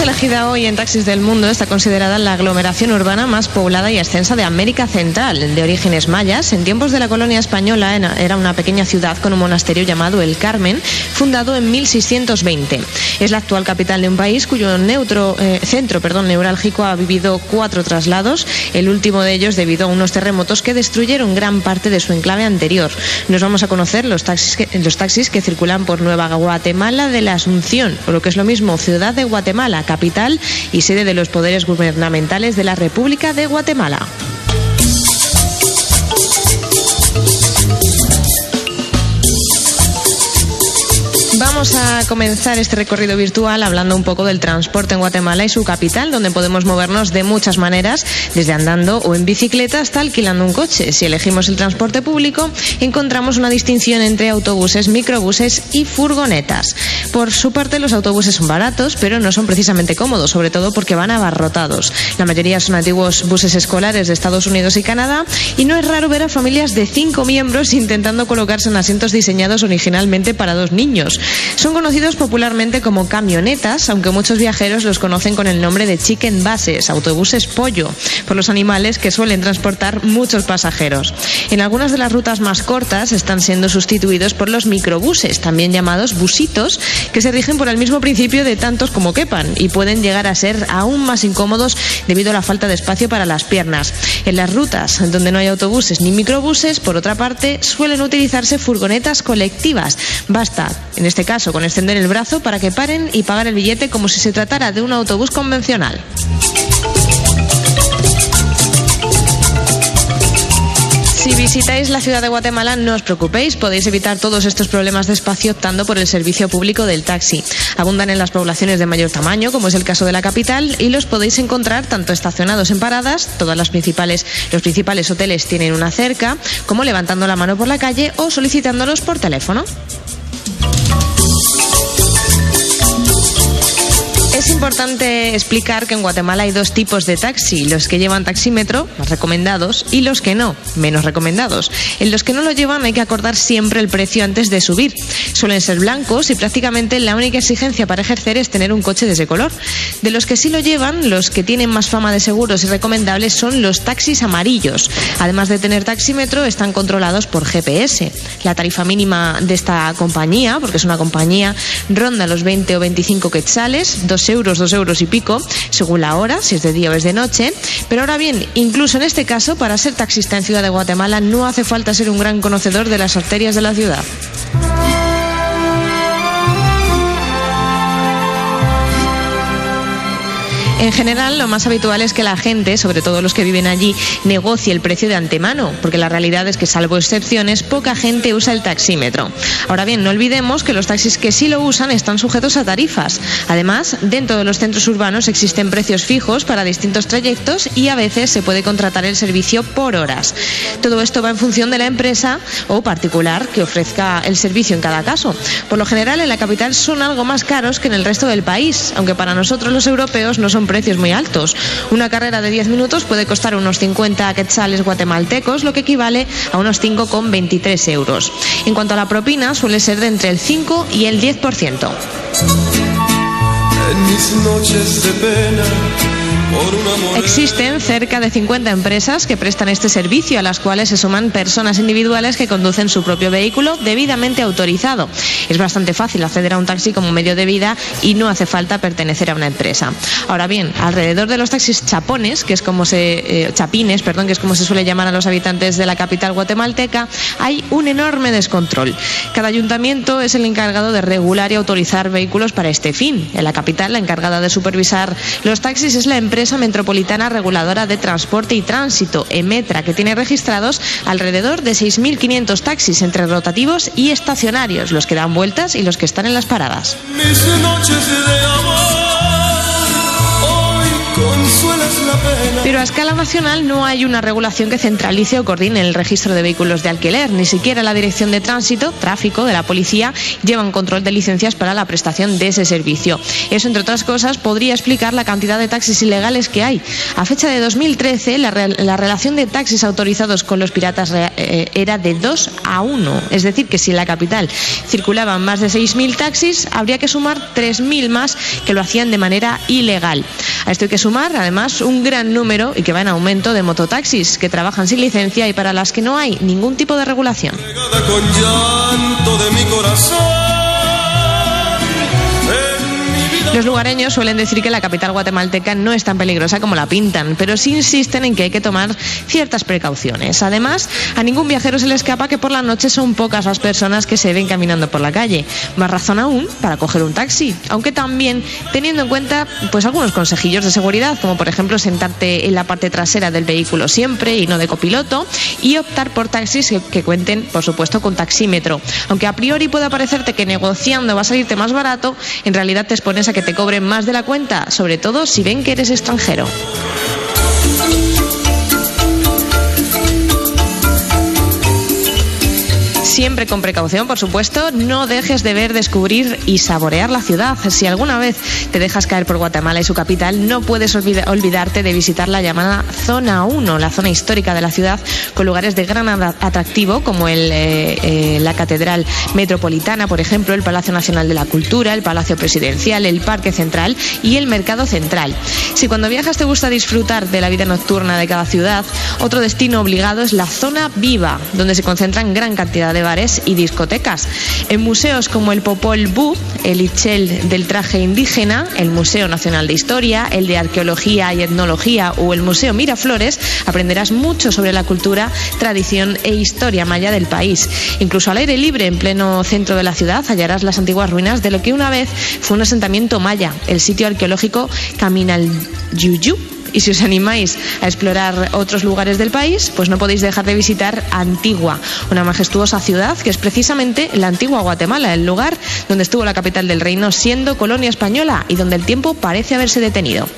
ciudad elegida hoy en Taxis del Mundo está considerada la aglomeración urbana más poblada y extensa de América Central. De orígenes mayas, en tiempos de la colonia española era una pequeña ciudad con un monasterio llamado El Carmen, fundado en 1620. Es la actual capital de un país cuyo neutro, eh, centro perdón, neurálgico ha vivido cuatro traslados, el último de ellos debido a unos terremotos que destruyeron gran parte de su enclave anterior. Nos vamos a conocer los taxis que, los taxis que circulan por Nueva Guatemala de la Asunción, o lo que es lo mismo, Ciudad de Guatemala, capital y sede de los poderes gubernamentales de la República de Guatemala. Vamos a comenzar este recorrido virtual hablando un poco del transporte en Guatemala y su capital, donde podemos movernos de muchas maneras, desde andando o en bicicleta hasta alquilando un coche. Si elegimos el transporte público, encontramos una distinción entre autobuses, microbuses y furgonetas. Por su parte, los autobuses son baratos, pero no son precisamente cómodos, sobre todo porque van abarrotados. La mayoría son antiguos buses escolares de Estados Unidos y Canadá, y no es raro ver a familias de cinco miembros intentando colocarse en asientos diseñados originalmente para dos niños. Son conocidos popularmente como camionetas, aunque muchos viajeros los conocen con el nombre de chicken buses, autobuses pollo, por los animales que suelen transportar muchos pasajeros. En algunas de las rutas más cortas están siendo sustituidos por los microbuses, también llamados busitos, que se rigen por el mismo principio de tantos como quepan y pueden llegar a ser aún más incómodos debido a la falta de espacio para las piernas. En las rutas donde no hay autobuses ni microbuses, por otra parte, suelen utilizarse furgonetas colectivas. Basta, en este caso, con extender el brazo para que paren y pagar el billete como si se tratara de un autobús convencional. Si visitáis la ciudad de Guatemala, no os preocupéis, podéis evitar todos estos problemas de espacio optando por el servicio público del taxi. Abundan en las poblaciones de mayor tamaño, como es el caso de la capital, y los podéis encontrar tanto estacionados en paradas, todas las principales, los principales hoteles tienen una cerca, como levantando la mano por la calle o solicitándolos por teléfono. Importante explicar que en Guatemala hay dos tipos de taxi, los que llevan taxímetro, más recomendados, y los que no, menos recomendados. En los que no lo llevan hay que acordar siempre el precio antes de subir. Suelen ser blancos y prácticamente la única exigencia para ejercer es tener un coche de ese color. De los que sí lo llevan, los que tienen más fama de seguros y recomendables son los taxis amarillos. Además de tener taxímetro, están controlados por GPS. La tarifa mínima de esta compañía, porque es una compañía, ronda los 20 o 25 quetzales, dos euros, dos euros y pico, según la hora, si es de día o es de noche. Pero ahora bien, incluso en este caso, para ser taxista en Ciudad de Guatemala no hace falta ser un gran conocedor de las arterias de la ciudad. En general, lo más habitual es que la gente, sobre todo los que viven allí, negocie el precio de antemano, porque la realidad es que, salvo excepciones, poca gente usa el taxímetro. Ahora bien, no olvidemos que los taxis que sí lo usan están sujetos a tarifas. Además, dentro de los centros urbanos existen precios fijos para distintos trayectos y a veces se puede contratar el servicio por horas. Todo esto va en función de la empresa o particular que ofrezca el servicio en cada caso. Por lo general, en la capital son algo más caros que en el resto del país, aunque para nosotros los europeos no son precios muy altos. Una carrera de 10 minutos puede costar unos 50 quetzales guatemaltecos, lo que equivale a unos 5,23 euros. En cuanto a la propina, suele ser de entre el 5 y el 10%. En mis noches de pena Existen cerca de 50 empresas que prestan este servicio, a las cuales se suman personas individuales que conducen su propio vehículo debidamente autorizado. Es bastante fácil acceder a un taxi como medio de vida y no hace falta pertenecer a una empresa. Ahora bien, alrededor de los taxis chapones, que es como se eh, chapines, perdón, que es como se suele llamar a los habitantes de la capital guatemalteca, hay un enorme descontrol. Cada ayuntamiento es el encargado de regular y autorizar vehículos para este fin. En la capital, la encargada de supervisar los taxis es la empresa Metropolitana Reguladora de Transporte y Tránsito, EMETRA, que tiene registrados alrededor de 6.500 taxis entre rotativos y estacionarios, los que dan vueltas y los que están en las paradas. Pero a escala nacional no hay una regulación que centralice o coordine el registro de vehículos de alquiler. Ni siquiera la Dirección de Tránsito, Tráfico de la Policía lleva un control de licencias para la prestación de ese servicio. Eso, entre otras cosas, podría explicar la cantidad de taxis ilegales que hay. A fecha de 2013, la, re- la relación de taxis autorizados con los piratas eh, era de 2 a 1. Es decir, que si en la capital circulaban más de 6.000 taxis, habría que sumar 3.000 más que lo hacían de manera ilegal. A esto hay que sumar, además, un gran número y que va en aumento de mototaxis que trabajan sin licencia y para las que no hay ningún tipo de regulación. Los lugareños suelen decir que la capital guatemalteca no es tan peligrosa como la pintan, pero sí insisten en que hay que tomar ciertas precauciones. Además, a ningún viajero se le escapa que por la noche son pocas las personas que se ven caminando por la calle. Más razón aún para coger un taxi, aunque también teniendo en cuenta pues algunos consejillos de seguridad, como por ejemplo sentarte en la parte trasera del vehículo siempre y no de copiloto y optar por taxis que, cuenten, por supuesto, con taxímetro. Aunque a priori pueda parecerte que negociando va a salirte más barato, en realidad te expones a que te cobren más de la cuenta, sobre todo si ven que eres extranjero. Siempre con precaución, por supuesto, no dejes de ver, descubrir y saborear la ciudad. Si alguna vez te dejas caer por Guatemala y su capital, no puedes olvida- olvidarte de visitar la llamada Zona 1, la zona histórica de la ciudad, con lugares de gran atra- atractivo como el, eh, eh, la Catedral Metropolitana, por ejemplo, el Palacio Nacional de la Cultura, el Palacio Presidencial, el Parque Central y el Mercado Central. Si cuando viajas te gusta disfrutar de la vida nocturna de cada ciudad, otro destino obligado es la Zona Viva, donde se concentran gran cantidad de y discotecas. En museos como el Popol Vuh, el Ichel del traje indígena, el Museo Nacional de Historia, el de Arqueología y Etnología o el Museo Miraflores, aprenderás mucho sobre la cultura, tradición e historia maya del país. Incluso al aire libre, en pleno centro de la ciudad, hallarás las antiguas ruinas de lo que una vez fue un asentamiento maya, el sitio arqueológico Caminalyuyu. Y si os animáis a explorar otros lugares del país, pues no podéis dejar de visitar Antigua, una majestuosa ciudad que es precisamente la antigua Guatemala, el lugar donde estuvo la capital del reino siendo colonia española y donde el tiempo parece haberse detenido.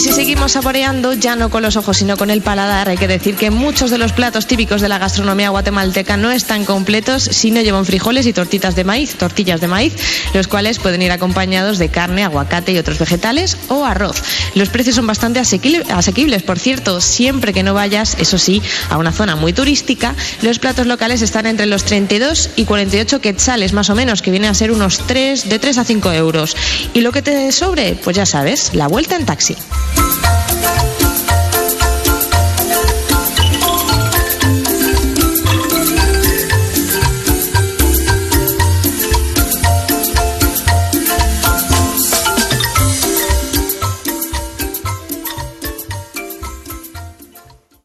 Y si seguimos saboreando, ya no con los ojos, sino con el paladar, hay que decir que muchos de los platos típicos de la gastronomía guatemalteca no están completos si no llevan frijoles y tortitas de maíz, tortillas de maíz, los cuales pueden ir acompañados de carne, aguacate y otros vegetales o arroz. Los precios son bastante asequible- asequibles, por cierto, siempre que no vayas, eso sí, a una zona muy turística, los platos locales están entre los 32 y 48 quetzales, más o menos, que viene a ser unos 3, de 3 a 5 euros. Y lo que te sobre, pues ya sabes, la vuelta en taxi.